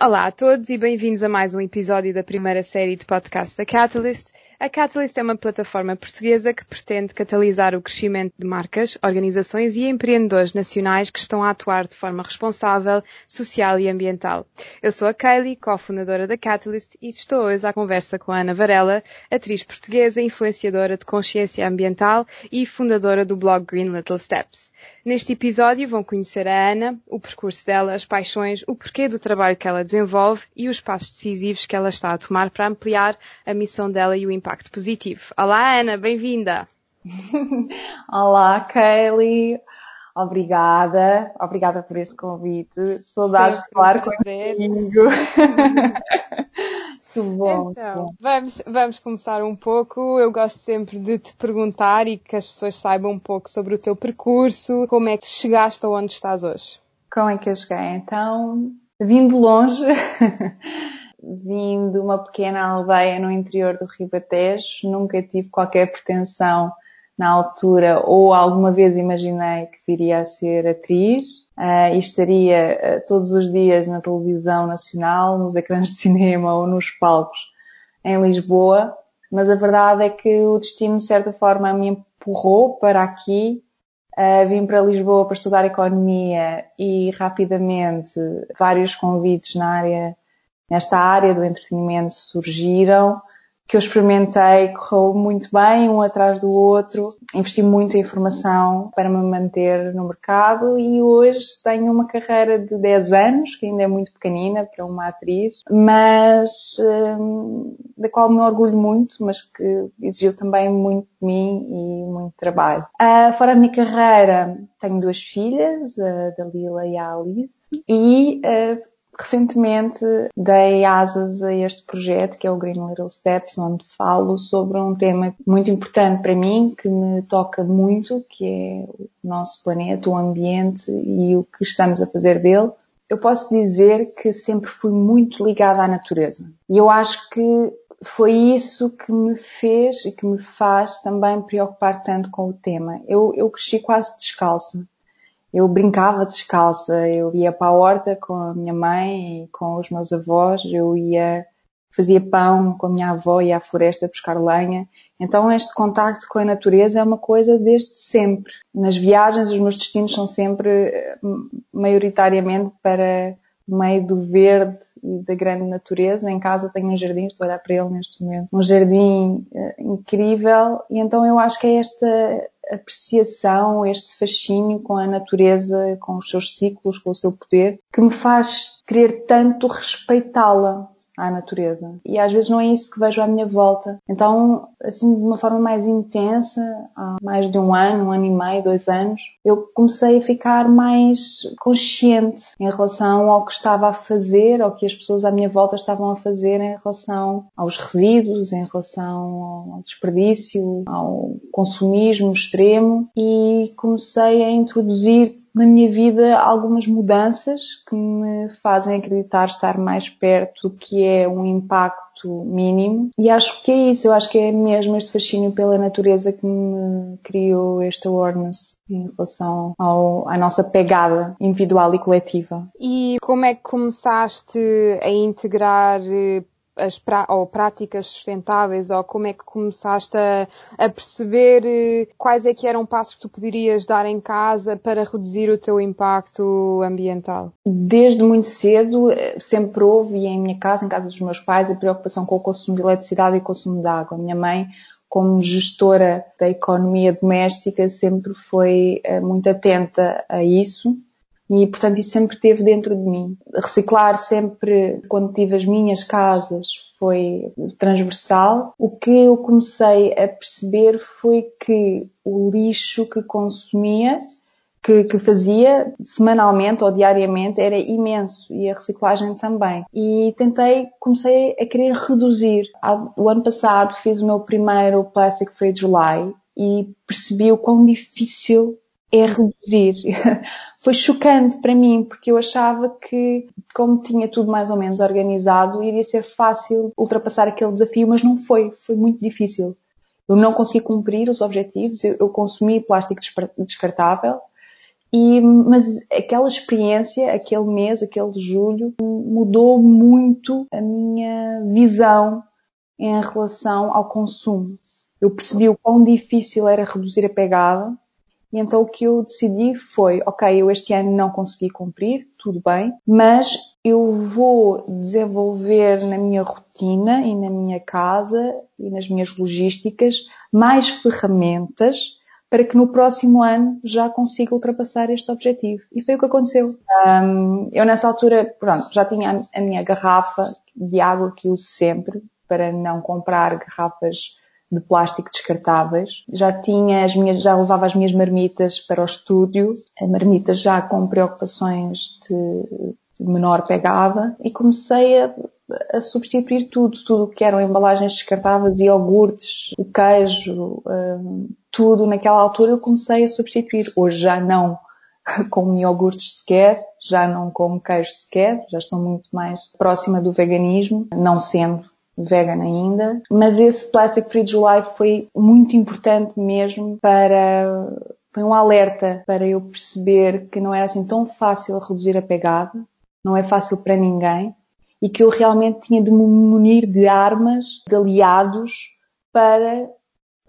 Olá a todos e bem-vindos a mais um episódio da primeira série de podcast da Catalyst. A Catalyst é uma plataforma portuguesa que pretende catalisar o crescimento de marcas, organizações e empreendedores nacionais que estão a atuar de forma responsável, social e ambiental. Eu sou a Kaylee, cofundadora da Catalyst e estou hoje à conversa com a Ana Varela, atriz portuguesa, influenciadora de consciência ambiental e fundadora do blog Green Little Steps. Neste episódio vão conhecer a Ana, o percurso dela, as paixões, o porquê do trabalho que ela desenvolve e os passos decisivos que ela está a tomar para ampliar a missão dela e o impacto positivo. Olá Ana, bem-vinda! Olá Kelly, obrigada, obrigada por este convite. Saudades de falar contigo. Muito bom. Então, vamos, vamos começar um pouco. Eu gosto sempre de te perguntar e que as pessoas saibam um pouco sobre o teu percurso, como é que chegaste aonde estás hoje. Como é que eu cheguei? Então, vim de longe. vim de uma pequena aldeia no interior do Ribatejo, nunca tive qualquer pretensão na altura ou alguma vez imaginei que viria a ser atriz. Uh, e estaria uh, todos os dias na televisão nacional, nos ecrãs de cinema ou nos palcos em Lisboa, mas a verdade é que o destino de certa forma me empurrou para aqui. Uh, vim para Lisboa para estudar economia e rapidamente vários convites na área, nesta área do entretenimento surgiram que eu experimentei, correu muito bem, um atrás do outro. Investi muito em formação para me manter no mercado e hoje tenho uma carreira de 10 anos, que ainda é muito pequenina para uma atriz, mas hum, da qual me orgulho muito, mas que exigiu também muito de mim e muito trabalho. Uh, fora da minha carreira, tenho duas filhas, a Dalila e a Alice, e uh, Recentemente dei asas a este projeto que é o Green Little Steps, onde falo sobre um tema muito importante para mim, que me toca muito, que é o nosso planeta, o ambiente e o que estamos a fazer dele. Eu posso dizer que sempre fui muito ligada à natureza. E eu acho que foi isso que me fez e que me faz também preocupar tanto com o tema. Eu, eu cresci quase descalça eu brincava descalça, eu ia para a horta com a minha mãe e com os meus avós, eu ia, fazia pão com a minha avó, ia à floresta buscar lenha. Então este contacto com a natureza é uma coisa desde sempre. Nas viagens os meus destinos são sempre maioritariamente para o meio do verde da grande natureza. Em casa tenho um jardim, estou a olhar para ele neste momento, um jardim uh, incrível. E então eu acho que é esta apreciação, este fascínio com a natureza, com os seus ciclos, com o seu poder, que me faz querer tanto respeitá-la à natureza. E às vezes não é isso que vejo à minha volta. Então, assim, de uma forma mais intensa, há mais de um ano, um ano e meio, dois anos, eu comecei a ficar mais consciente em relação ao que estava a fazer, ao que as pessoas à minha volta estavam a fazer em relação aos resíduos, em relação ao desperdício, ao consumismo extremo e comecei a introduzir na minha vida algumas mudanças que me fazem acreditar estar mais perto do que é um impacto mínimo. E acho que é isso, eu acho que é mesmo este fascínio pela natureza que me criou este awareness em relação ao, à nossa pegada individual e coletiva. E como é que começaste a integrar eh, as ou práticas sustentáveis ou como é que começaste a, a, perceber eh, quais é que eram passos que tu poderias dar em casa para reduzir o teu impacto ambiental? Desde muito cedo eh, sempre houve em minha casa, em casa dos meus pais, a preocupação com o consumo de eletricidade e o consumo de água. A minha mãe como gestora da economia doméstica, sempre foi eh, muito atenta a isso e, portanto, isso sempre esteve dentro de mim. Reciclar sempre, quando tive as minhas casas, foi transversal. O que eu comecei a perceber foi que o lixo que consumia, que, que, fazia semanalmente ou diariamente era imenso e a reciclagem também. E tentei, comecei a querer reduzir. O ano passado fiz o meu primeiro Plastic Free July e percebi o quão difícil é reduzir. Foi chocante para mim, porque eu achava que, como tinha tudo mais ou menos organizado, iria ser fácil ultrapassar aquele desafio, mas não foi. Foi muito difícil. Eu não consegui cumprir os objetivos, eu, consumi plástico descartável E, mas aquela experiência, aquele mês, aquele julho, mudou muito a minha visão em relação ao consumo. Eu percebi o quão difícil era reduzir a pegada e então o que eu decidi foi, ok, eu este ano não consegui cumprir, tudo bem, mas eu vou desenvolver na minha rotina e na minha casa e nas minhas logísticas mais ferramentas para que no próximo ano já consiga ultrapassar este objetivo. E foi o que aconteceu. Um, eu nessa altura, pronto, já tinha a minha garrafa de água que uso sempre para não comprar garrafas de plástico descartáveis. Já tinha as minhas, já levava as minhas marmitas para o estúdio, a marmita já com preocupações de, menor pegada e comecei a, a, substituir tudo, tudo que eram embalagens descartáveis, iogurtes, o queijo, um, tudo naquela altura eu comecei a substituir. Hoje já não como iogurtes sequer, já não como queijo sequer, já estou muito mais próxima do veganismo, não sendo vegan ainda, mas esse Plastic Free July foi muito importante mesmo para foi um alerta para eu perceber que não era assim tão fácil reduzir a pegada, não é fácil para ninguém e que eu realmente tinha de me munir de armas, de aliados para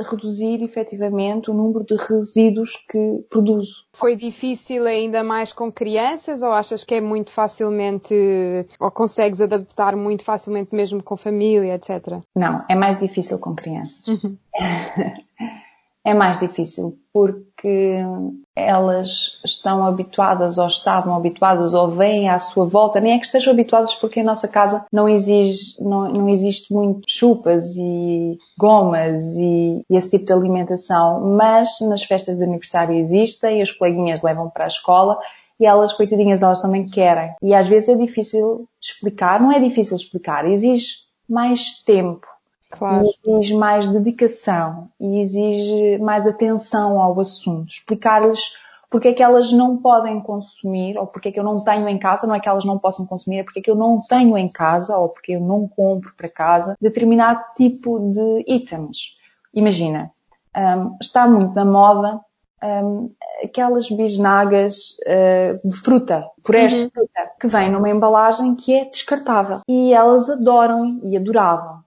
reduzir efetivamente o número de resíduos que produzo. Foi difícil ainda mais com crianças ou achas que é muito facilmente, ou consegues adaptar muito facilmente mesmo com família, etc? Não, é mais difícil com crianças. Uhum. é mais difícil porque elas estão habituadas ou estavam habituadas ou vêm à sua volta, nem é que estejam habituadas porque a nossa casa não exige, não, não existe muito chupas e gomas e, e, esse tipo de alimentação, mas nas festas de aniversário existem, as coleguinhas levam para a escola e elas, coitadinhas, elas também querem. E às vezes é difícil explicar, não é difícil explicar, exige mais tempo Claro. E exige mais dedicação e exige mais atenção ao assunto. Explicar-lhes porque é que elas não podem consumir, ou porque é que eu não tenho em casa, não é que elas não possam consumir, é porque é que eu não tenho em casa, ou porque eu não compro para casa, determinado tipo de itens. Imagina, um, está muito na moda um, aquelas bisnagas uh, de fruta, purés uhum. de fruta, que vêm numa embalagem que é descartável. E elas adoram e adoravam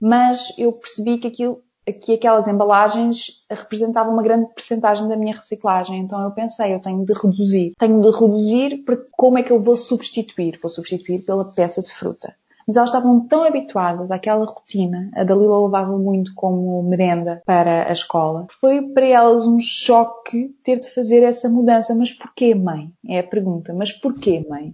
mas eu percebi que aquilo que aquelas embalagens representavam uma grande percentagem da minha reciclagem. Então eu pensei, eu tenho de reduzir. Tenho de reduzir porque como é que eu vou substituir? Vou substituir pela peça de fruta. Mas elas estavam tão habituadas àquela rotina, a Dalila levava muito como merenda para a escola. Foi para elas um choque ter de fazer essa mudança. Mas porquê, mãe? É a pergunta. Mas porquê, mãe?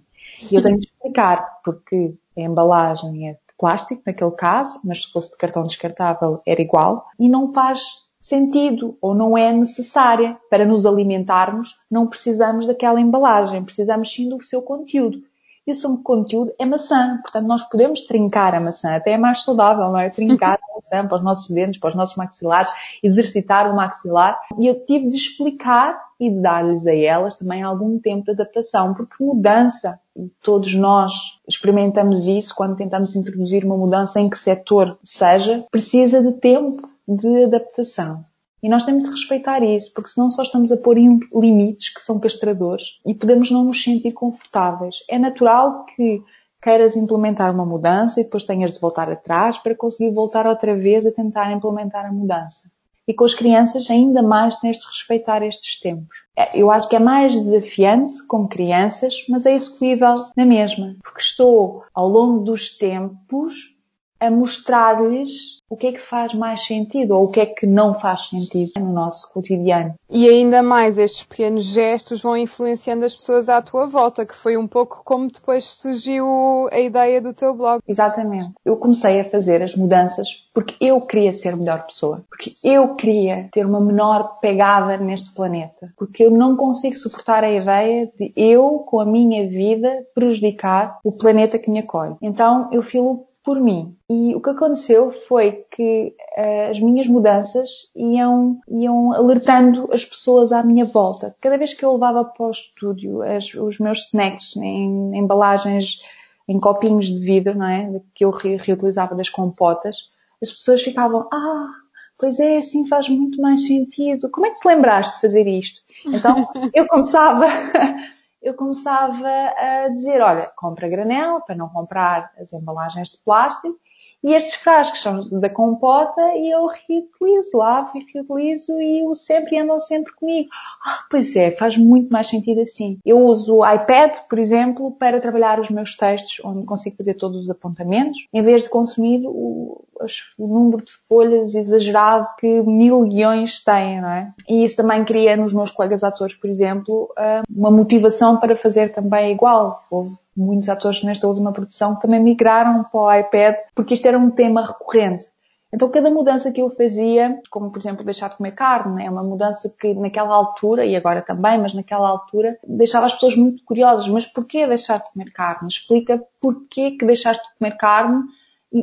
E eu tenho de explicar, porque a embalagem é plástico, naquele caso, mas se fosse de cartão descartável era igual, e não faz sentido ou não é necessária para nos alimentarmos, não precisamos daquela embalagem, precisamos sim do seu conteúdo. E o seu conteúdo é maçã, portanto nós podemos trincar a maçã, até é mais saudável, não é? Trincar a maçã para os nossos dentes, para os nossos maxilares, exercitar o maxilar. E eu tive de explicar e dar-lhes a elas também algum tempo de adaptação, porque mudança todos nós experimentamos isso quando tentamos introduzir uma mudança em que setor seja, precisa de tempo de adaptação. E nós temos de respeitar isso, porque senão só estamos a pôr limites que são castradores e podemos não nos sentir confortáveis. É natural que queiras implementar uma mudança e depois tenhas de voltar atrás para conseguir voltar outra vez a tentar implementar a mudança. E com as crianças ainda mais tens de respeitar estes tempos. É, eu acho que é mais desafiante com crianças, mas é execuível na mesma, porque estou ao longo dos tempos a mostrar-lhes o que é que faz mais sentido ou o que é que não faz sentido no nosso cotidiano. E ainda mais estes pequenos gestos vão influenciando as pessoas à tua volta, que foi um pouco como depois surgiu a ideia do teu blog. Exatamente. Eu comecei a fazer as mudanças porque eu queria ser melhor pessoa, porque eu queria ter uma menor pegada neste planeta, porque eu não consigo suportar a ideia de eu, com a minha vida, prejudicar o planeta que me acolhe. Então eu filo por mim. E o que aconteceu foi que uh, as minhas mudanças iam, iam alertando as pessoas à minha volta. Cada vez que eu levava para o estúdio as, os meus snacks em, em embalagens, em copinhos de vidro, não é? Que eu re, reutilizava das compotas, as pessoas ficavam, ah, pois é, assim faz muito mais sentido. Como é que te lembraste de fazer isto? Então, eu começava, eu começava a dizer, olha, compra granel para não comprar as embalagens de plástico e estes frascos são da compota e eu reutilizo, lavo e reutilizo e o sempre andam sempre comigo. Ah, pois é, faz muito mais sentido assim. Eu uso o iPad, por exemplo, para trabalhar os meus textos, onde consigo fazer todos os apontamentos, em vez de consumir o, o número de folhas exagerado que mil guiões têm, não é? E isso também cria nos meus colegas atores, por exemplo, ah, uma motivação para fazer também igual. Houve muitos atores nesta última produção também migraram para o iPad porque isto era um tema recorrente. Então cada mudança que eu fazia, como por exemplo deixar de comer carne, é uma mudança que naquela altura, e agora também, mas naquela altura, deixava as pessoas muito curiosas. Mas porquê deixar de comer carne? Explica porquê que deixaste de comer carne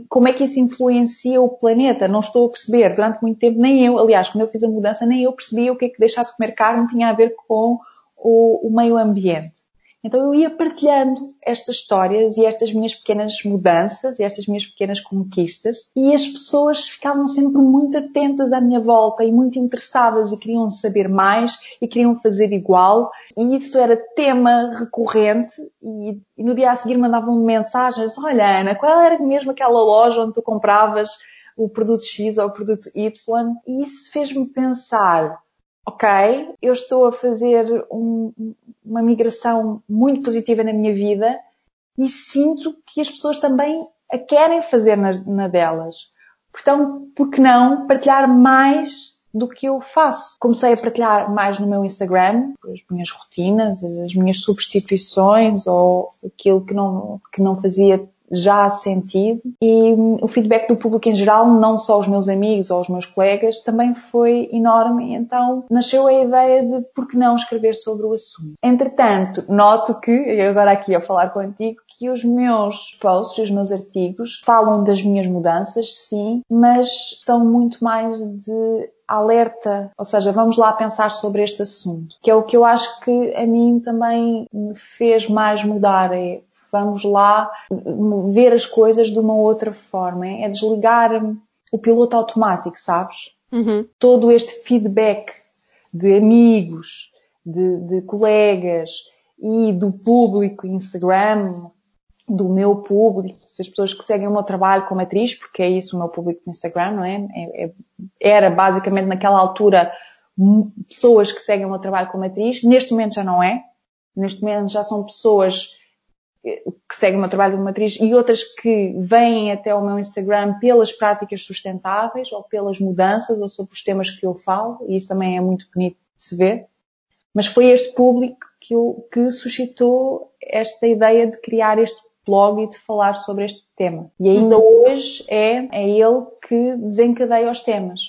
como é que isso influencia o planeta. Não estou a perceber. Durante muito tempo, nem eu, aliás, quando eu fiz a mudança, nem eu percebia o que é que deixar de comer carne tinha a ver com o, o meio ambiente. Então eu ia partilhando estas histórias e estas minhas pequenas mudanças e estas minhas pequenas conquistas. E as pessoas ficavam sempre muito atentas à minha volta e muito interessadas e queriam saber mais e queriam fazer igual. E isso era tema recorrente. E, no dia a seguir mandavam-me mensagens. Olha Ana, qual era mesmo aquela loja onde tu compravas o produto X ou o produto Y? E isso fez-me pensar ok, eu estou a fazer um, uma migração muito positiva na minha vida e sinto que as pessoas também a querem fazer na, na delas. Portanto, por que não partilhar mais do que eu faço? Comecei a partilhar mais no meu Instagram, as minhas rotinas, as minhas substituições ou aquilo que não, que não fazia já sentido e o feedback do público em geral, não só os meus amigos ou os meus colegas, também foi enorme. Então nasceu a ideia de por que não escrever sobre o assunto. Entretanto, noto que, agora aqui a falar contigo, que os meus posts, os meus artigos falam das minhas mudanças, sim, mas são muito mais de alerta, ou seja, vamos lá pensar sobre este assunto, que é o que eu acho que a mim também me fez mais mudar, é vamos lá ver as coisas de uma outra forma. É desligar o piloto automático, sabes? Uhum. Todo este feedback de amigos, de, de colegas e do público Instagram, do meu público, das pessoas que seguem o meu trabalho como atriz, porque é isso o meu público no Instagram, não é? é, é era basicamente naquela altura pessoas que seguem o meu trabalho como atriz. Neste momento já não é. Neste momento já são pessoas que seguem o meu trabalho de matriz e outras que vêm até o meu Instagram pelas práticas sustentáveis ou pelas mudanças ou sobre os temas que eu falo, e isso também é muito bonito de se ver. Mas foi este público que, eu, que suscitou esta ideia de criar este blog e de falar sobre este tema. E ainda uhum. hoje é, é ele que desencadeia os temas.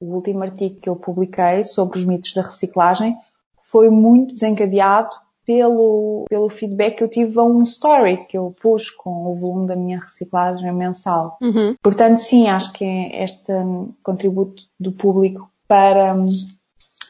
O último artigo que eu publiquei sobre os mitos da reciclagem foi muito desencadeado pelo, pelo feedback que eu tive a um story que eu pus com o volume da minha reciclagem mensal. Uhum. Portanto, sim, acho que este contributo do público para hum,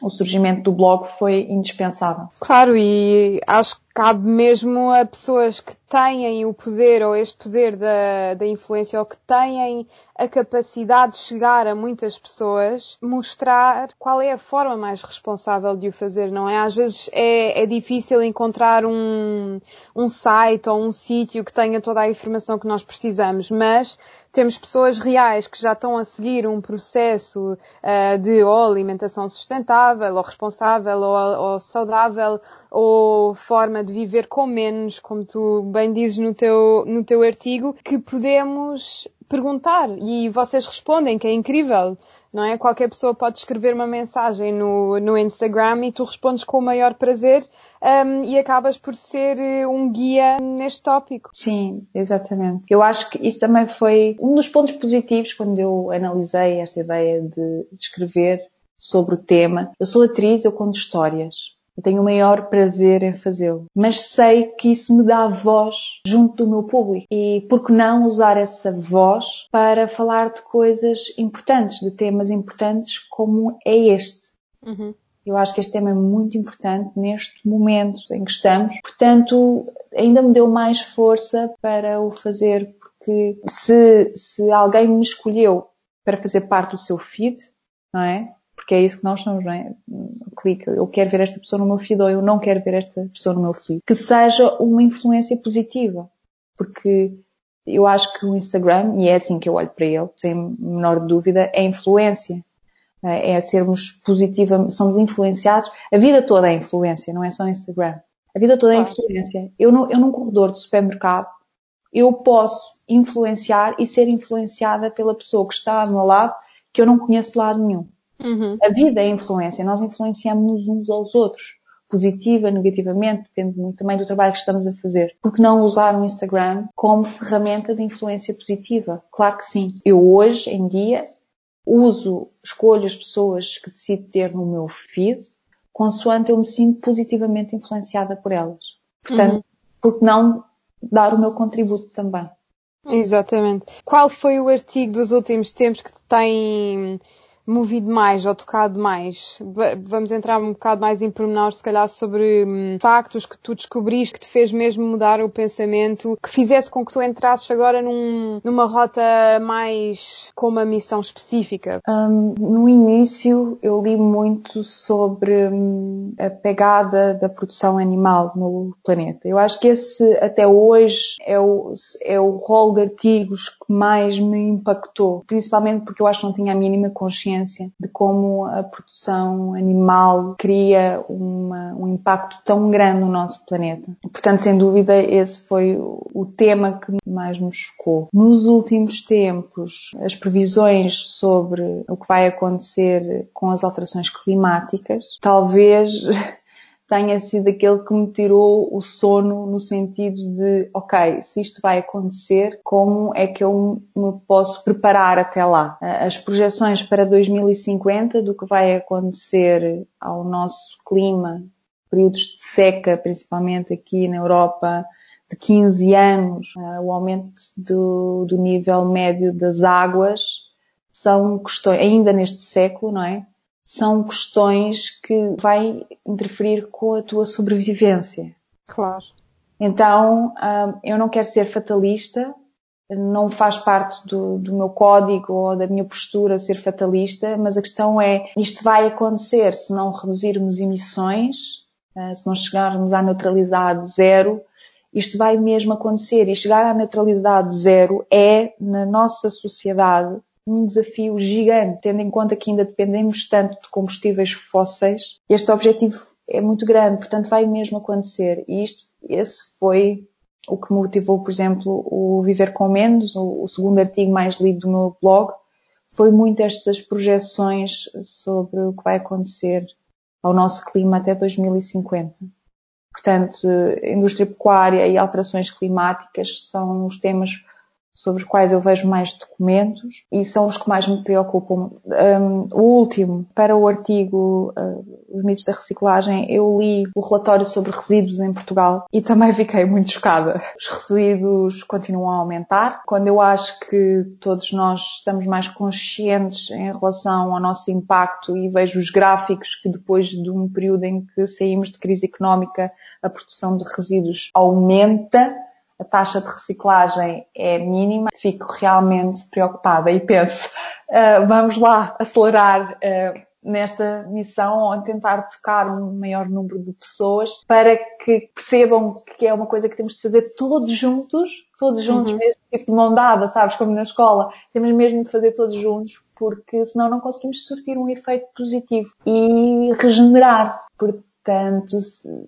o surgimento do blog foi indispensável. Claro, e acho que cabe mesmo a pessoas que têm o poder ou este poder da, da influência ou que têm a capacidade de chegar a muitas pessoas, mostrar qual é a forma mais responsável de o fazer, não é? Às vezes é, é difícil encontrar um, um site ou um sítio que tenha toda a informação que nós precisamos, mas temos pessoas reais que já estão a seguir um processo uh, de ou alimentação sustentável, ou responsável, ou, ou, saudável, ou forma de viver com menos, como tu bem dizes no teu, no teu artigo, que podemos perguntar e vocês respondem, que é incrível não é? Qualquer pessoa pode escrever uma mensagem no, no Instagram e tu respondes com o maior prazer um, e acabas por ser eh, um guia neste tópico. Sim, exatamente. Eu acho que isso também foi um dos pontos positivos quando eu analisei esta ideia de escrever sobre o tema. Eu sou atriz, eu conto histórias. Eu tenho o maior prazer em fazê-lo. Mas sei que isso me dá voz junto do meu público. E por que não usar essa voz para falar de coisas importantes, de temas importantes como é este? Uhum. Eu acho que este tema é muito importante neste momento em que estamos. Portanto, ainda me deu mais força para o fazer, porque se, se alguém me escolheu para fazer parte do seu feed, não é? Porque é isso que nós somos, não é? Clica, eu quero ver esta pessoa no meu feed ou eu não quero ver esta pessoa no meu feed. Que seja uma influência positiva. Porque eu acho que o Instagram, e é assim que eu olho para ele, sem menor dúvida, é influência. É sermos positiva, somos influenciados. A vida toda é influência, não é só o Instagram. A vida toda é influência. Eu, no, eu num corredor de supermercado, eu posso influenciar e ser influenciada pela pessoa que está ao meu lado, que eu não conheço de lado nenhum. Uhum. A vida é influência, nós influenciamos uns aos outros. Positiva, negativamente, depende muito também do trabalho que estamos a fazer. Por que não usar o Instagram como ferramenta de influência positiva? Claro que sim. Eu hoje, em dia, uso, escolho as pessoas que decido ter no meu feed, consoante eu me sinto positivamente influenciada por elas. Portanto, uhum. por que não dar o meu contributo também? Exatamente. Qual foi o artigo dos últimos tempos que te tem movido mais ou tocado mais? Vamos entrar um bocado mais em pormenor, se calhar, sobre hum, factos que tu descobriste que te fez mesmo mudar o pensamento, que fizesse com que tu entrasses agora num, numa rota mais com uma missão específica? Um, no início, eu li muito sobre hum, a pegada da produção animal no planeta. Eu acho que esse, até hoje, é o, é o rol de artigos que mais me impactou, principalmente porque eu acho que não tinha a mínima consciência consciência de como a produção animal cria uma, um impacto tão grande no nosso planeta. Portanto, sem dúvida, esse foi o tema que mais me chocou. Nos últimos tempos, as previsões sobre o que vai acontecer com as alterações climáticas, talvez tenha sido aquele que me tirou o sono no sentido de, ok, se isto vai acontecer, como é que eu me posso preparar até lá? As projeções para 2050 do que vai acontecer ao nosso clima, períodos de seca, principalmente aqui na Europa, de 15 anos, o aumento do, do nível médio das águas, são questões, ainda neste século, não é? São questões que vai interferir com a tua sobrevivência. Claro. Então, hum, eu não quero ser fatalista, não faz parte do, do, meu código ou da minha postura ser fatalista, mas a questão é, isto vai acontecer se não reduzirmos emissões, eh, se não chegarmos à neutralidade zero, isto vai mesmo acontecer. E chegar à neutralidade zero é, na nossa sociedade, um desafio gigante, tendo em conta que ainda dependemos tanto de combustíveis fósseis. Este objetivo é muito grande, portanto vai mesmo acontecer. E isto, esse foi o que motivou, por exemplo, o Viver com Menos, o, o segundo artigo mais lido do meu blog, foi muito estas projeções sobre o que vai acontecer ao nosso clima até 2050. Portanto, indústria pecuária e alterações climáticas são os temas sobre os quais eu vejo mais documentos e são os que mais me preocupam. Um, o último, para o artigo uh, Os mitos da reciclagem, eu li o relatório sobre resíduos em Portugal e também fiquei muito chocada. Os resíduos continuam a aumentar. Quando eu acho que todos nós estamos mais conscientes em relação ao nosso impacto e vejo os gráficos que depois de um período em que saímos de crise económica, a produção de resíduos aumenta, a taxa de reciclagem é mínima, fico realmente preocupada e penso, uh, vamos lá acelerar uh, nesta missão ou tentar tocar um maior número de pessoas para que percebam que é uma coisa que temos de fazer todos juntos, todos juntos, uhum. mesmo tipo de mão dada, sabes, como na escola, temos mesmo de fazer todos juntos porque senão não conseguimos surtir um efeito positivo e regenerar. Portanto,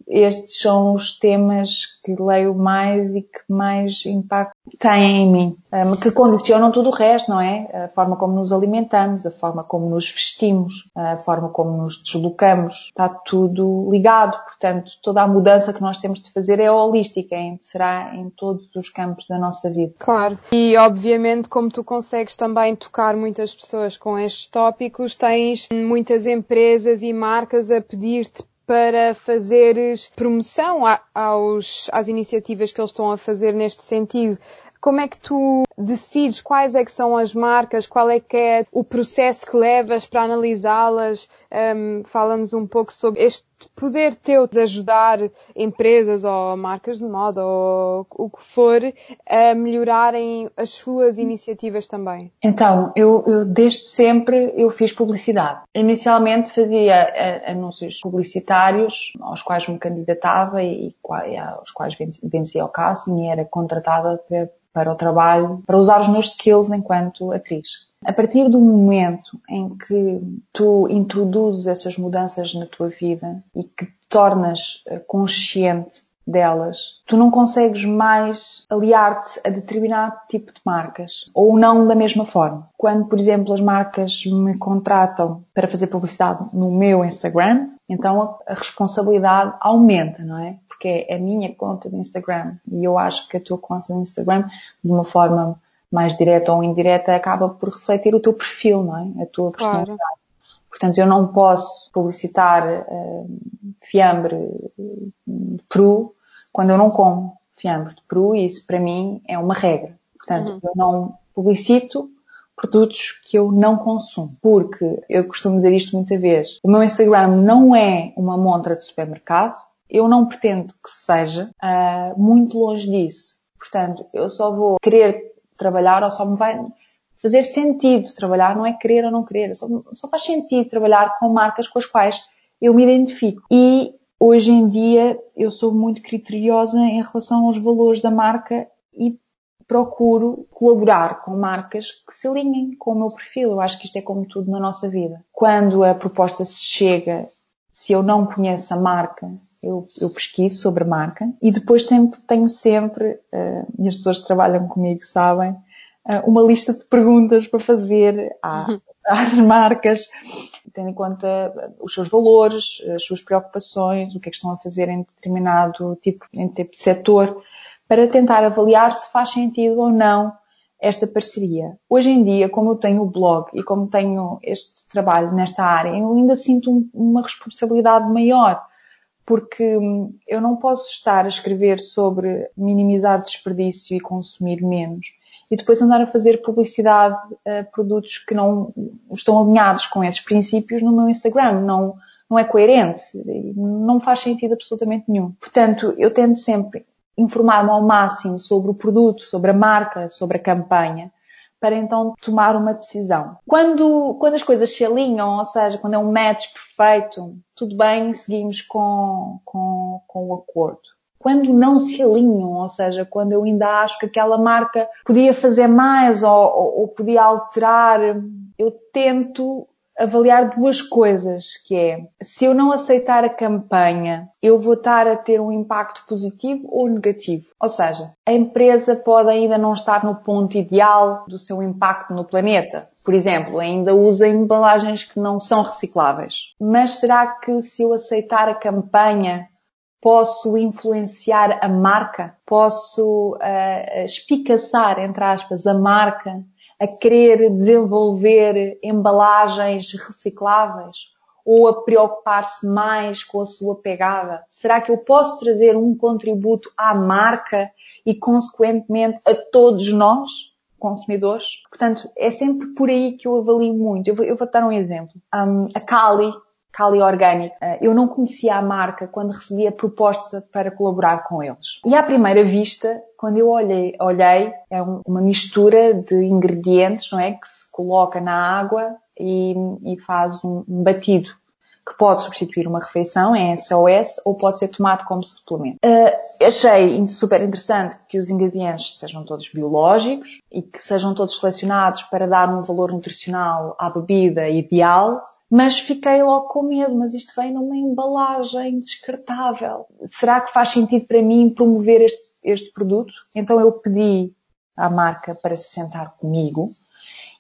estes são os temas que leio mais e que mais impacto têm em mim, que condicionam tudo o resto, não é? A forma como nos alimentamos, a forma como nos vestimos, a forma como nos deslocamos, está tudo ligado. Portanto, toda a mudança que nós temos de fazer é holística, será em todos os campos da nossa vida. Claro. E obviamente, como tu consegues também tocar muitas pessoas com estes tópicos, tens muitas empresas e marcas a pedir-te para fazeres promoção aos, às iniciativas que eles estão a fazer neste sentido. Como é que tu decides quais é que são as marcas, qual é que é o processo que levas para analisá-las? Um, Fala-nos um pouco sobre este poder teu de ajudar empresas ou marcas de moda ou o que for a melhorarem as suas iniciativas também? Então, eu, eu desde sempre eu fiz publicidade. Inicialmente fazia eh, anúncios publicitários aos quais me candidatava e, e aos quais vencia o casting e era contratada para o trabalho, para usar os meus skills enquanto atriz. A partir do momento em que tu introduzes essas mudanças na tua vida e que te tornas eh, consciente delas, tu não consegues mais aliar-te a determinado tipo de marcas ou não da mesma forma. Quando, por exemplo, as marcas me contratam para fazer publicidade no meu Instagram, então a responsabilidade aumenta, não é? Porque é a minha conta do Instagram e eu acho que a tua conta do Instagram, de uma forma mais direta ou indireta, acaba por refletir o teu perfil, não é? A tua personalidade. Claro. Portanto, eu não posso publicitar uh, fiambre peru quando eu não como fiambre de peru e isso para mim é uma regra. Portanto, uhum. eu não publicito produtos que eu não consumo. Porque eu costumo dizer isto muita vez. O meu Instagram não é uma montra de supermercado. Eu não pretendo que seja uh, muito longe disso. Portanto, eu só vou querer trabalhar ou só me vai fazer sentido trabalhar, não é querer ou não querer, só, só faz sentido trabalhar com marcas com as quais eu me identifico. E hoje em dia eu sou muito criteriosa em relação aos valores da marca e procuro colaborar com marcas que se alinhem com o meu perfil. Eu acho que isto é como tudo na nossa vida. Quando a proposta se chega, se eu não conheço a marca, eu, eu pesquiso sobre a marca e depois tenho, tenho sempre, uh, e as pessoas que trabalham comigo sabem, uh, uma lista de perguntas para fazer à, uhum. às marcas, tendo em conta os seus valores, as suas preocupações, o que é que estão a fazer em determinado tipo, em tipo de setor, para tentar avaliar se faz sentido ou não esta parceria. Hoje em dia, como eu tenho o blog e como tenho este trabalho nesta área, eu ainda sinto um, uma responsabilidade maior porque hum, eu não posso estar a escrever sobre minimizar desperdício e consumir menos e depois andar a fazer publicidade a produtos que não estão alinhados com esses princípios no meu Instagram. Não, não é coerente, não faz sentido absolutamente nenhum. Portanto, eu tento sempre informar-me ao máximo sobre o produto, sobre a marca, sobre a campanha, para então tomar uma decisão. Quando, quando as coisas se alinham, ou seja, quando é um match perfeito, tudo bem, seguimos com, com, com o acordo. Quando não se alinham, ou seja, quando eu ainda acho que aquela marca podia fazer mais ou, ou, ou podia alterar, eu tento avaliar duas coisas, que é, se eu não aceitar a campanha, eu vou estar a ter um impacto positivo ou negativo. Ou seja, a empresa pode ainda não estar no ponto ideal do seu impacto no planeta. Por exemplo, ainda usa embalagens que não são recicláveis. Mas será que se eu aceitar a campanha, posso influenciar a marca? Posso uh, espicaçar, entre aspas, a marca a querer desenvolver embalagens recicláveis ou a preocupar-se mais com a sua pegada? Será que eu posso trazer um contributo à marca e, consequentemente, a todos nós, consumidores? Portanto, é sempre por aí que eu avalio muito. Eu vou, eu vou dar um exemplo. Um, a Cali Cali Organic. Eh, eu não conhecia a marca quando recebi a proposta para colaborar com eles. E à primeira vista, quando eu olhei, olhei é uma mistura de ingredientes, não é? Que se coloca na água e, e faz um, batido que pode substituir uma refeição em SOS ou pode ser tomado como suplemento. Uh, achei super interessante que os ingredientes sejam todos biológicos e que sejam todos selecionados para dar um valor nutricional à bebida ideal mas fiquei logo com medo, mas isto vem numa embalagem descartável. Será que faz sentido para mim promover este, este produto? Então eu pedi à marca para se sentar comigo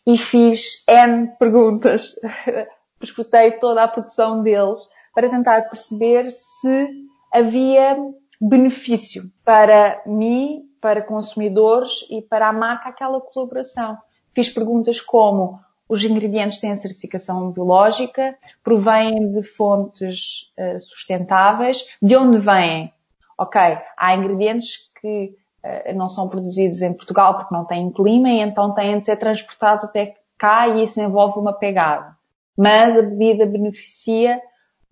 e fiz N perguntas. Escutei toda a produção deles para tentar perceber se havia benefício para mim, para consumidores e para a marca aquela colaboração. Fiz perguntas como os ingredientes têm certificação biológica, provêm de fontes uh, sustentáveis. De onde vêm? Ok, há ingredientes que uh, não são produzidos em Portugal porque não têm clima e então têm de ser transportados até cá e isso envolve uma pegada. Mas a bebida beneficia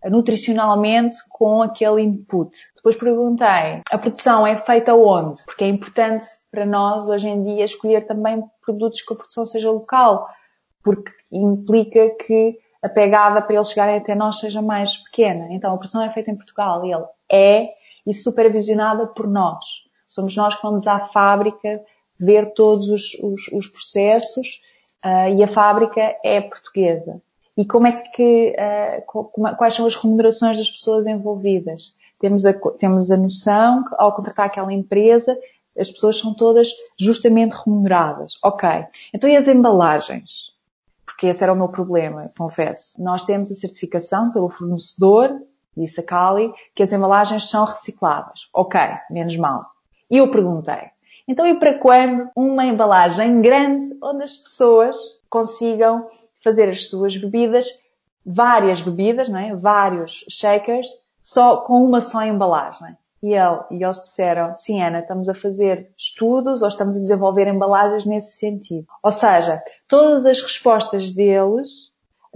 nutricionalmente com aquele input. Depois perguntei, a produção é feita onde? Porque é importante para nós hoje em dia escolher também produtos que a produção seja local, porque implica que a pegada para eles chegarem até nós seja mais pequena. Então a produção é feita em Portugal e ele é e supervisionada por nós. Somos nós que vamos à fábrica ver todos os, os, os processos uh, e a fábrica é portuguesa. E como é que, uh, quais são as remunerações das pessoas envolvidas? Temos a, temos a noção que ao contratar aquela empresa, as pessoas são todas justamente remuneradas. Ok. Então e as embalagens? Porque esse era o meu problema, confesso. Nós temos a certificação pelo fornecedor, disse a Cali, que as embalagens são recicláveis. Ok, menos mal. E eu perguntei, então e para quando uma embalagem grande onde as pessoas consigam fazer as suas bebidas, várias bebidas, não é? vários shakers, só com uma só embalagem? E, ele, e eles disseram, sim Ana, estamos a fazer estudos ou estamos a desenvolver embalagens nesse sentido. Ou seja, todas as respostas deles,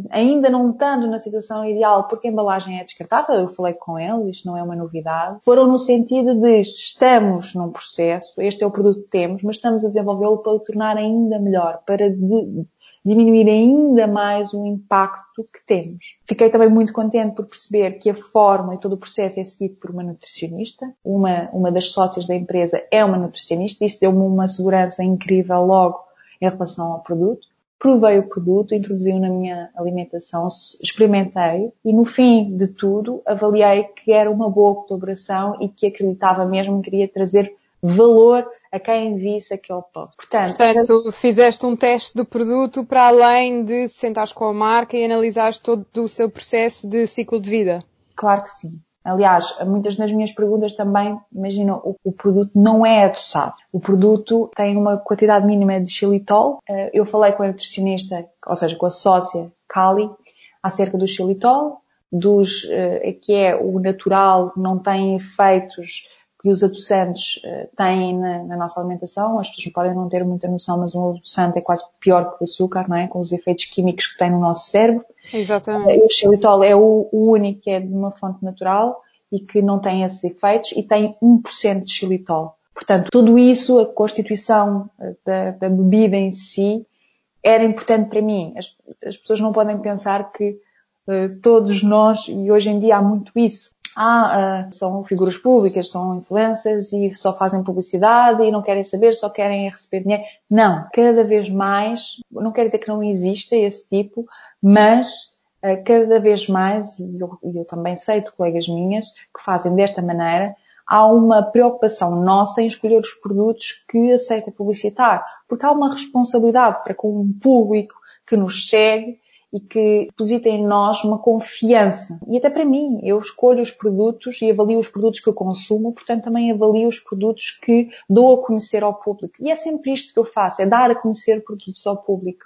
ainda não estando na situação ideal porque a embalagem é descartável, eu falei com eles, isto não é uma novidade, foram no sentido de estamos num processo, este é o produto que temos, mas estamos a desenvolvê-lo para o tornar ainda melhor, para de, diminuir ainda mais o impacto que temos. Fiquei também muito contente por perceber que a forma e todo o processo é seguido por uma nutricionista. Uma, uma das sócias da empresa é uma nutricionista. Isso deu-me uma segurança incrível logo em relação ao produto. Provei o produto, introduzi-o na minha alimentação, experimentei e no fim de tudo avaliei que era uma boa colaboração e que acreditava mesmo que queria trazer valor a quem visse aquele post. Portanto, Portanto, fizeste um teste do produto para além de sentares com a marca e analisares todo o seu processo de ciclo de vida. Claro que sim. Aliás, muitas das minhas perguntas também, imagina, o, o, produto não é adoçado. O produto tem uma quantidade mínima de xilitol. Eh, eu falei com a nutricionista, ou seja, com a sócia Kali, acerca do xilitol, dos, eh, que é o natural, não tem efeitos que os adoçantes uh, têm na, na, nossa alimentação. As pessoas podem não ter muita noção, mas um adoçante é quase pior que o açúcar, não é? Com os efeitos químicos que tem no nosso cérebro. Exatamente. Uh, o xilitol é o, o, único que é de uma fonte natural e que não tem esses efeitos e tem 1% de xilitol. Portanto, tudo isso, a constituição eh, da, da bebida em si, era importante para mim. As, as pessoas não podem pensar que uh, todos nós, e hoje em dia há muito isso, ah, uh, são figuras públicas, são influencers e só fazem publicidade e não querem saber, só querem receber dinheiro. Não, cada vez mais, não quero dizer que não exista esse tipo, mas uh, cada vez mais, e eu, eu também sei de colegas minhas que fazem desta maneira, há uma preocupação nossa em escolher os produtos que aceita publicitar, porque há uma responsabilidade para com um público que nos segue e que deposita em nós uma confiança. E até para mim, eu escolho os produtos e avalio os produtos que eu consumo, portanto também avalio os produtos que dou a conhecer ao público. E é sempre isto que eu faço, é dar a conhecer produtos ao público.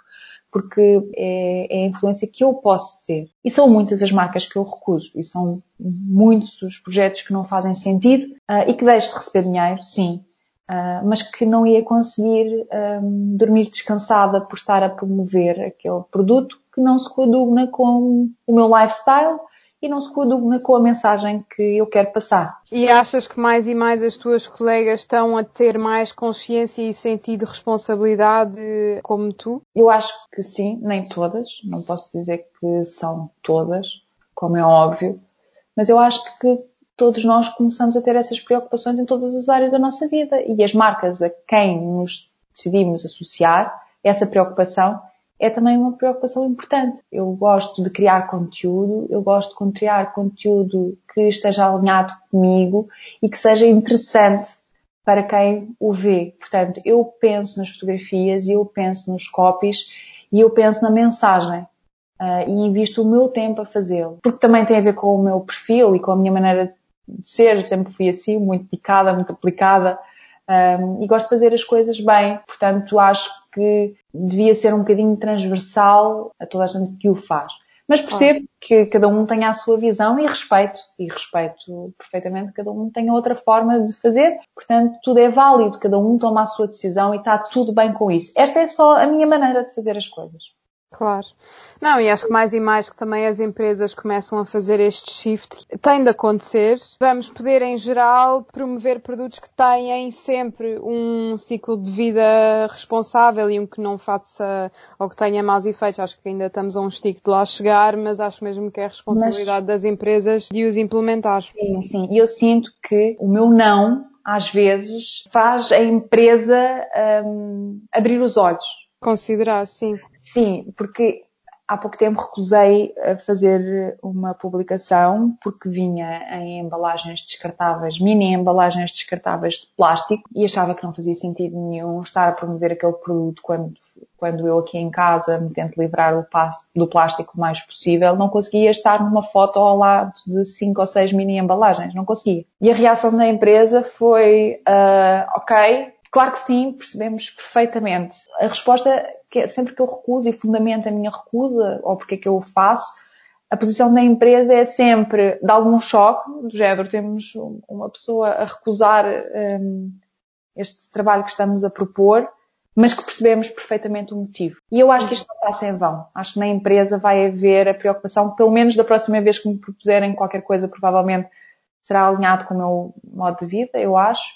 Porque é, é a influência que eu posso ter. E são muitas as marcas que eu recuso. E são muitos os projetos que não fazem sentido uh, e que deixo de receber dinheiro, sim. Uh, mas que não ia conseguir um, dormir descansada por estar a promover aquele produto que não se coaduna com o meu lifestyle e não se coaduna com a mensagem que eu quero passar. E achas que mais e mais as tuas colegas estão a ter mais consciência e sentido de responsabilidade como tu? Eu acho que sim, nem todas. Não posso dizer que são todas, como é óbvio. Mas eu acho que todos nós começamos a ter essas preocupações em todas as áreas da nossa vida e as marcas a quem nos decidimos associar essa preocupação é também uma preocupação importante. Eu gosto de criar conteúdo, eu gosto de criar conteúdo que esteja alinhado comigo e que seja interessante para quem o vê. Portanto, eu penso nas fotografias, eu penso nos copies e eu penso na mensagem uh, e invisto o meu tempo a fazê-lo. Porque também tem a ver com o meu perfil e com a minha maneira de ser, sempre fui assim, muito picada, muito aplicada, um, e gosto de fazer as coisas bem. Portanto, acho que devia ser um bocadinho transversal a toda a gente que o faz. Mas percebo ah. que cada um tenha a sua visão e respeito, e respeito perfeitamente, cada um tem outra forma de fazer, portanto tudo é válido, cada um toma a sua decisão e está tudo bem com isso. Esta é só a minha maneira de fazer as coisas. Claro. Não, e acho que mais e mais que também as empresas começam a fazer este shift, tem de acontecer. Vamos poder, em geral, promover produtos que têm sempre um ciclo de vida responsável e um que não faça ou que tenha maus efeitos. Acho que ainda estamos a um estico de lá chegar, mas acho mesmo que é a responsabilidade mas... das empresas de os implementar. Sim, sim. E eu sinto que o meu não, às vezes, faz a empresa um, abrir os olhos. Considerar, sim. Sim, porque há pouco tempo recusei a fazer uma publicação porque vinha em embalagens descartáveis, mini embalagens descartáveis de plástico e achava que não fazia sentido nenhum estar a promover aquele produto quando, quando eu aqui em casa me tento livrar do plástico o mais possível, não conseguia estar numa foto ao lado de cinco ou seis mini embalagens, não conseguia. E a reação da empresa foi, uh, ok, Claro que sim, percebemos perfeitamente. A resposta que é sempre que eu recuso e fundamento a minha recusa, ou porque é que eu o faço, a posição da empresa é sempre de algum choque, do género, temos uma pessoa a recusar um, este trabalho que estamos a propor, mas que percebemos perfeitamente o motivo. E eu acho que isto não passa em vão. Acho que na empresa vai haver a preocupação, pelo menos da próxima vez que me propuserem qualquer coisa, provavelmente será alinhado com o meu modo de vida, eu acho.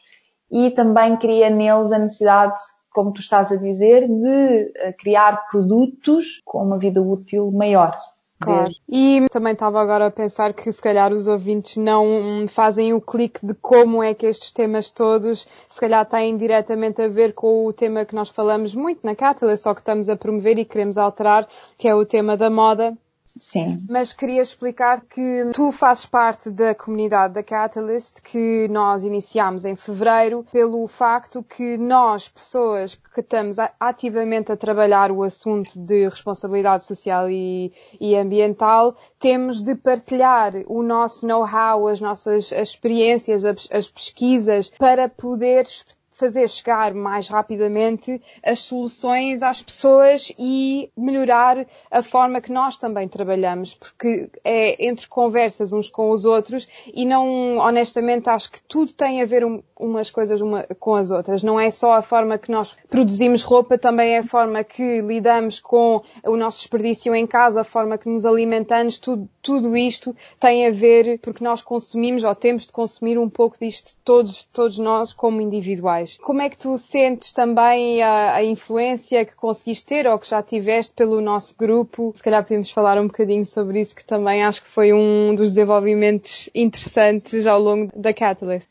E também cria neles a necessidade como tu estás a dizer, de eh, criar produtos com uma vida útil maior. Claro. E também estava agora a pensar que se calhar os ouvintes não fazem o clique de como é que estes temas todos se calhar têm diretamente a ver com o tema que nós falamos muito na Catalyst, só que estamos a promover e queremos alterar, que é o tema da moda. Sim. Mas queria explicar que tu fazes parte da comunidade da Catalyst que nós iniciámos em fevereiro pelo facto que nós, pessoas que estamos ativamente a trabalhar o assunto de responsabilidade social e, e ambiental, temos de partilhar o nosso know-how, as nossas as experiências, as, as pesquisas para poder fazer chegar mais rapidamente as soluções às pessoas e melhorar a forma que nós também trabalhamos, porque é entre conversas uns com os outros e não, honestamente, acho que tudo tem a ver um, umas coisas uma, com as outras. Não é só a forma que nós produzimos roupa, também é a forma que lidamos com o nosso desperdício em casa, a forma que nos alimentamos, tudo, tudo isto tem a ver porque nós consumimos ou temos de consumir um pouco disto todos, todos nós como individuais. Como é que tu sentes também a, a, influência que conseguiste ter ou que já tiveste pelo nosso grupo? Se calhar podemos falar um bocadinho sobre isso, que também acho que foi um dos desenvolvimentos interessantes ao longo da Catalyst.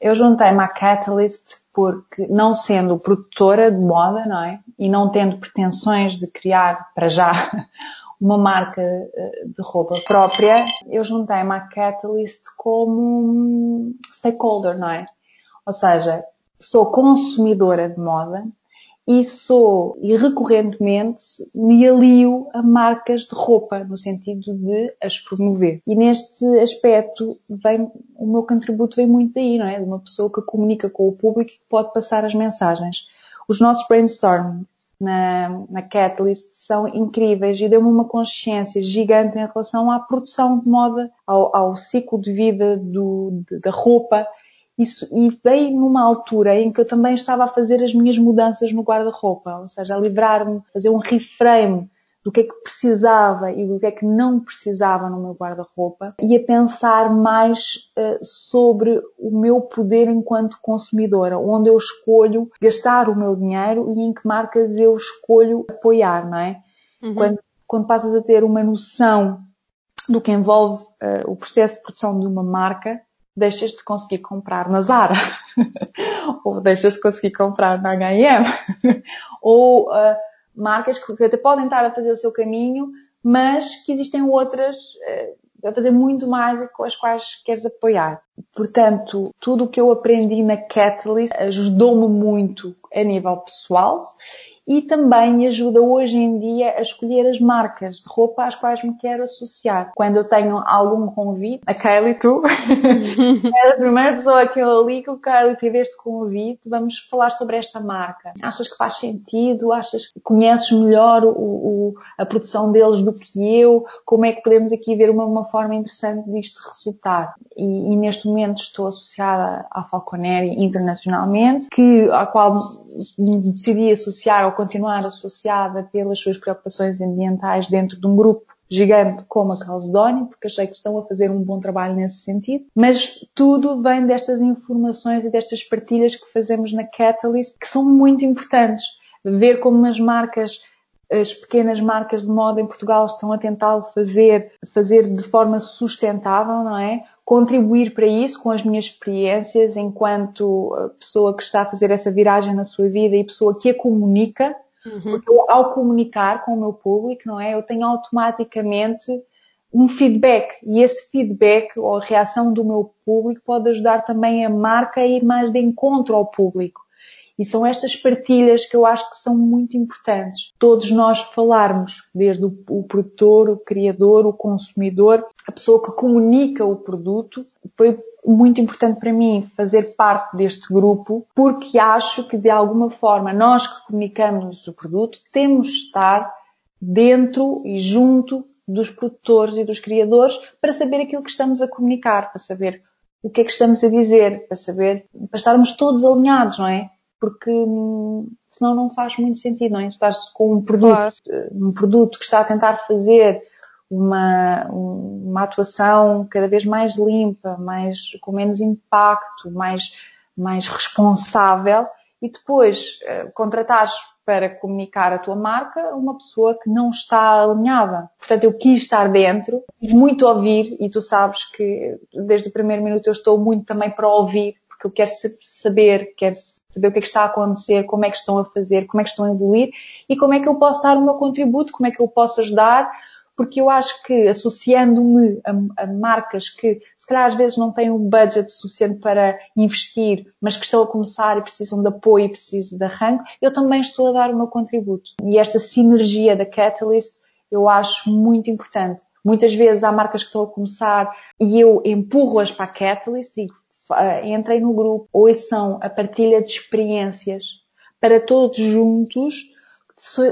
Eu juntei-me à Catalyst porque, não sendo produtora de moda, não é? E não tendo pretensões de criar, para já, uma marca eh, de roupa própria, eu juntei-me à Catalyst como stakeholder, não é? Ou seja, sou consumidora de moda e sou, e recorrentemente, me alio a marcas de roupa, no sentido de as promover. E neste aspecto, vem, o meu contributo vem muito daí, não é? De uma pessoa que comunica com o público e que pode passar as mensagens. Os nossos brainstorming na, na Catalyst são incríveis e deu-me uma consciência gigante em relação à produção de moda, ao, ao ciclo de vida do, de, da roupa isso, e veio numa altura em que eu também estava a fazer as minhas mudanças no guarda-roupa, ou seja, a livrar-me, fazer um reframe do que é que precisava e do que é que não precisava no meu guarda-roupa e a pensar mais uh, sobre o meu poder enquanto consumidora, onde eu escolho gastar o meu dinheiro e em que marcas eu escolho apoiar, não é? Uhum. Quando, quando passas a ter uma noção do que envolve uh, o processo de produção de uma marca, deixas de conseguir comprar na Zara, ou deixas de conseguir comprar na H&M, ou uh, marcas que até podem estar a fazer o seu caminho, mas que existem outras uh, a fazer muito mais e com as quais queres apoiar. Portanto, tudo o que eu aprendi na Catalyst ajudou-me muito a nível pessoal e também me ajuda hoje em dia a escolher as marcas de roupa às quais me quero associar. Quando eu tenho algum convite, a Kylie, tu, é a primeira pessoa que eu ligo, Kylie, tive este convite, vamos falar sobre esta marca. Achas que faz sentido? Achas que conheces melhor o, o, a produção deles do que eu? Como é que podemos aqui ver uma, uma forma interessante disto resultar? E, e, neste momento estou associada à Falconeri internacionalmente, que, à qual decidi associar ou continuar associada pelas suas preocupações ambientais dentro de um grupo gigante como a Calcedónia, porque achei que estão a fazer um bom trabalho nesse sentido. Mas tudo vem destas informações e destas partilhas que fazemos na Catalyst, que são muito importantes. Ver como as marcas as pequenas marcas de moda em Portugal estão a tentar fazer, fazer de forma sustentável, não é? Contribuir para isso com as minhas experiências enquanto pessoa que está a fazer essa viragem na sua vida e pessoa que a comunica, Uhum. Porque eu, ao comunicar com o meu público, não é? Eu tenho automaticamente um feedback e esse feedback ou a reação do meu público pode ajudar também a marca a ir mais de encontro ao público. E são estas partilhas que eu acho que são muito importantes. Todos nós falarmos, desde o, o, produtor, o criador, o consumidor, a pessoa que comunica o produto, foi muito importante para mim fazer parte deste grupo, porque acho que de alguma forma nós que comunicamos o produto temos de estar dentro e junto dos produtores e dos criadores para saber aquilo que estamos a comunicar, para saber o que é que estamos a dizer, para saber, para estarmos todos alinhados, não é? Porque hum, senão não faz muito sentido, não é? Estás com um produto, claro. um produto que está a tentar fazer uma, uma atuação cada vez mais limpa, mais, com menos impacto, mais, mais responsável e depois uh, contratares para comunicar a tua marca uma pessoa que não está alinhada. Portanto, eu quis estar dentro, muito ouvir e tu sabes que desde o primeiro minuto eu estou muito também para ouvir, porque eu quero saber, quero saber o que é que está a acontecer, como é que estão a fazer, como é que estão a evoluir e como é que eu posso dar o meu contributo, como é que eu posso ajudar porque eu acho que associando-me a, a, marcas que se calhar às vezes não têm um budget suficiente para investir, mas que estão a começar e precisam de apoio e precisam de arranque, eu também estou a dar o meu contributo. E esta sinergia da Catalyst eu acho muito importante. Muitas vezes há marcas que estão a começar e eu empurro-as para a Catalyst, digo, entrei no grupo, ouçam a partilha de experiências para todos juntos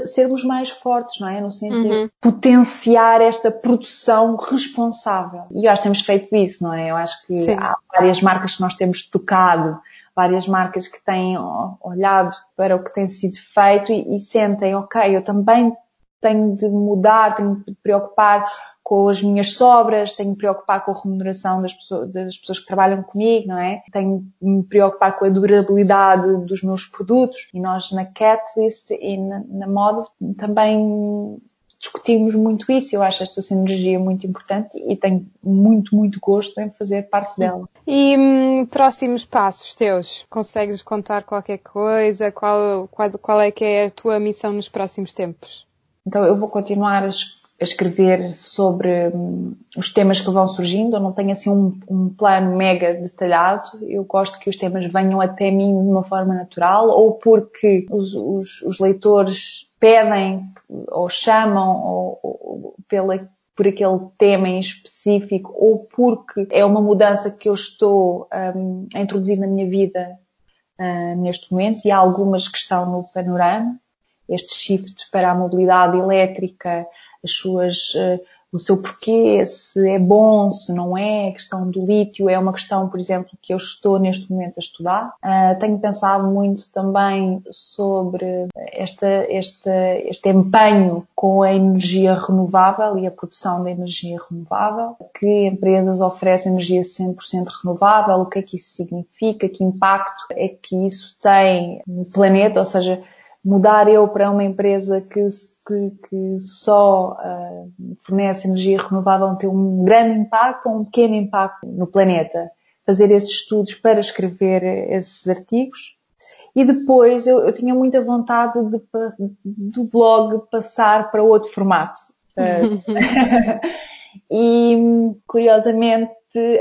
sermos mais fortes, não é? No sentido uhum. de potenciar esta produção responsável. E eu acho que temos feito isso, não é? Eu acho que Sim. há várias marcas que nós temos tocado, várias marcas que têm olhado para o que tem sido feito e, e sentem, ok, eu também tenho de mudar, tenho de me preocupar com as minhas sobras, tenho de me preocupar com a remuneração das pessoas, das pessoas que trabalham comigo, não é? Tenho de me preocupar com a durabilidade dos meus produtos. E nós na Catalyst e na, na moda também discutimos muito isso. Eu acho esta sinergia muito importante e tenho muito, muito gosto em fazer parte dela. E hum, próximos passos teus? Consegues contar qualquer coisa? Qual, qual, qual é que é a tua missão nos próximos tempos? Então eu vou continuar a, escrever sobre hum, os temas que vão surgindo. Eu não tenho assim um, um, plano mega detalhado. Eu gosto que os temas venham até mim de uma forma natural ou porque os, os, os leitores pedem ou chamam ou, ou pela, por aquele tema em específico ou porque é uma mudança que eu estou um, a introduzir na minha vida uh, neste momento e há algumas que estão no panorama este shift para a mobilidade elétrica, as suas, uh, o seu porquê, se é bom, se não é, a questão do lítio é uma questão, por exemplo, que eu estou neste momento a estudar. Uh, tenho pensado muito também sobre esta, este, este empenho com a energia renovável e a produção da energia renovável, que empresas oferecem energia 100% renovável, o que é que isso significa, que impacto é que isso tem no planeta, ou seja, mudar eu para uma empresa que, que, que só uh, fornece energia renovável ter um grande impacto ou um pequeno impacto no planeta. Fazer esses estudos para escrever esses artigos. E depois eu, eu tinha muita vontade de, do blog passar para outro formato. Uh, e curiosamente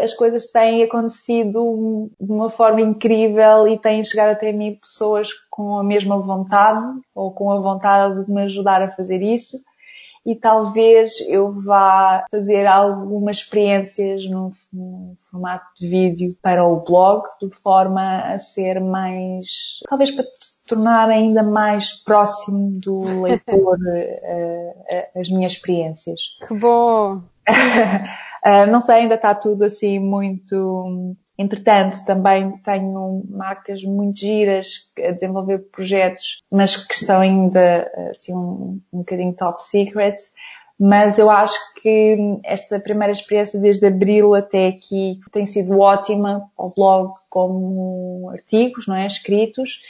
as coisas têm acontecido de uma forma incrível e têm chegado até mim pessoas com a mesma vontade ou com a vontade de me ajudar a fazer isso e talvez eu vá fazer algumas experiências no, no, formato de vídeo para o blog, de forma a ser mais, talvez para te tornar ainda mais próximo do leitor uh, as minhas experiências. Que bom! Uh, não sei, ainda está tudo assim muito Entretanto, também tenho marcas muito giras a desenvolver projetos, mas que estão ainda assim um, um bocadinho top secret. Mas eu acho que esta primeira experiência desde abril até aqui tem sido ótima, ao blog como artigos, não é? Escritos.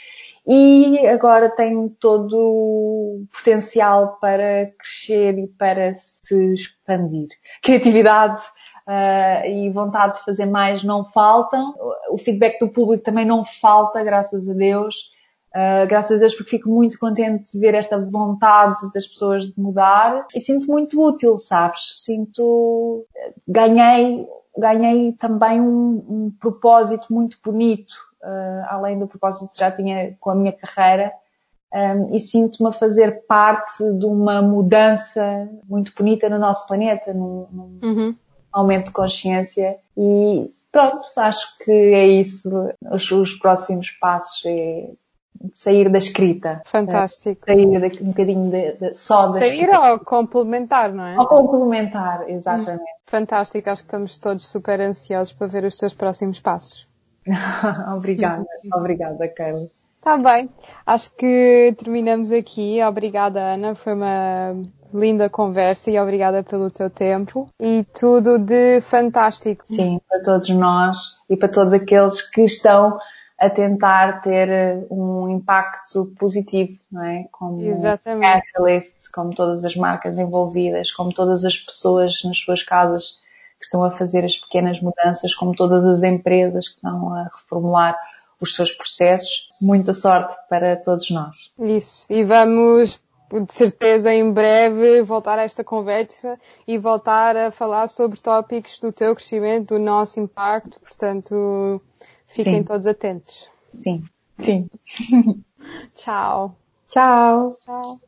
E agora tem todo o potencial para crescer e para se expandir. Criatividade uh, e vontade de fazer mais não faltam. O feedback do público também não falta, graças a Deus. Uh, graças a Deus porque fico muito contente de ver esta vontade das pessoas de mudar e sinto muito útil, sabes? Sinto, ganhei, ganhei também um, um propósito muito bonito, uh, além do propósito que já tinha com a minha carreira, um, e sinto-me a fazer parte de uma mudança muito bonita no nosso planeta, num, num uhum. aumento de consciência e pronto, acho que é isso, os, os próximos passos é sair da escrita. Fantástico. Sair daqui um bocadinho de, de, só da sair escrita. Sair ou complementar, não é? Ou complementar, exatamente. Hum, fantástico, acho que estamos todos super ansiosos para ver os teus próximos passos. obrigada, obrigada, Carla. Está bem, acho que terminamos aqui. Obrigada, Ana, foi uma linda conversa e obrigada pelo teu tempo e tudo de fantástico. Sim, para todos nós e para todos aqueles que estão a tentar ter eh, um impacto positivo, não é? Como Exatamente. Catalyst, como todas as marcas envolvidas, como todas as pessoas nas suas casas que estão a fazer as pequenas mudanças, como todas as empresas que estão a reformular os seus processos. Muita sorte para todos nós. Isso. E vamos de certeza em breve voltar a esta conversa e voltar a falar sobre tópicos do teu crescimento, do nosso impacto. Portanto, Fiquem sim. todos atentos. Sim, sim. Tchau. Tchau. Tchau.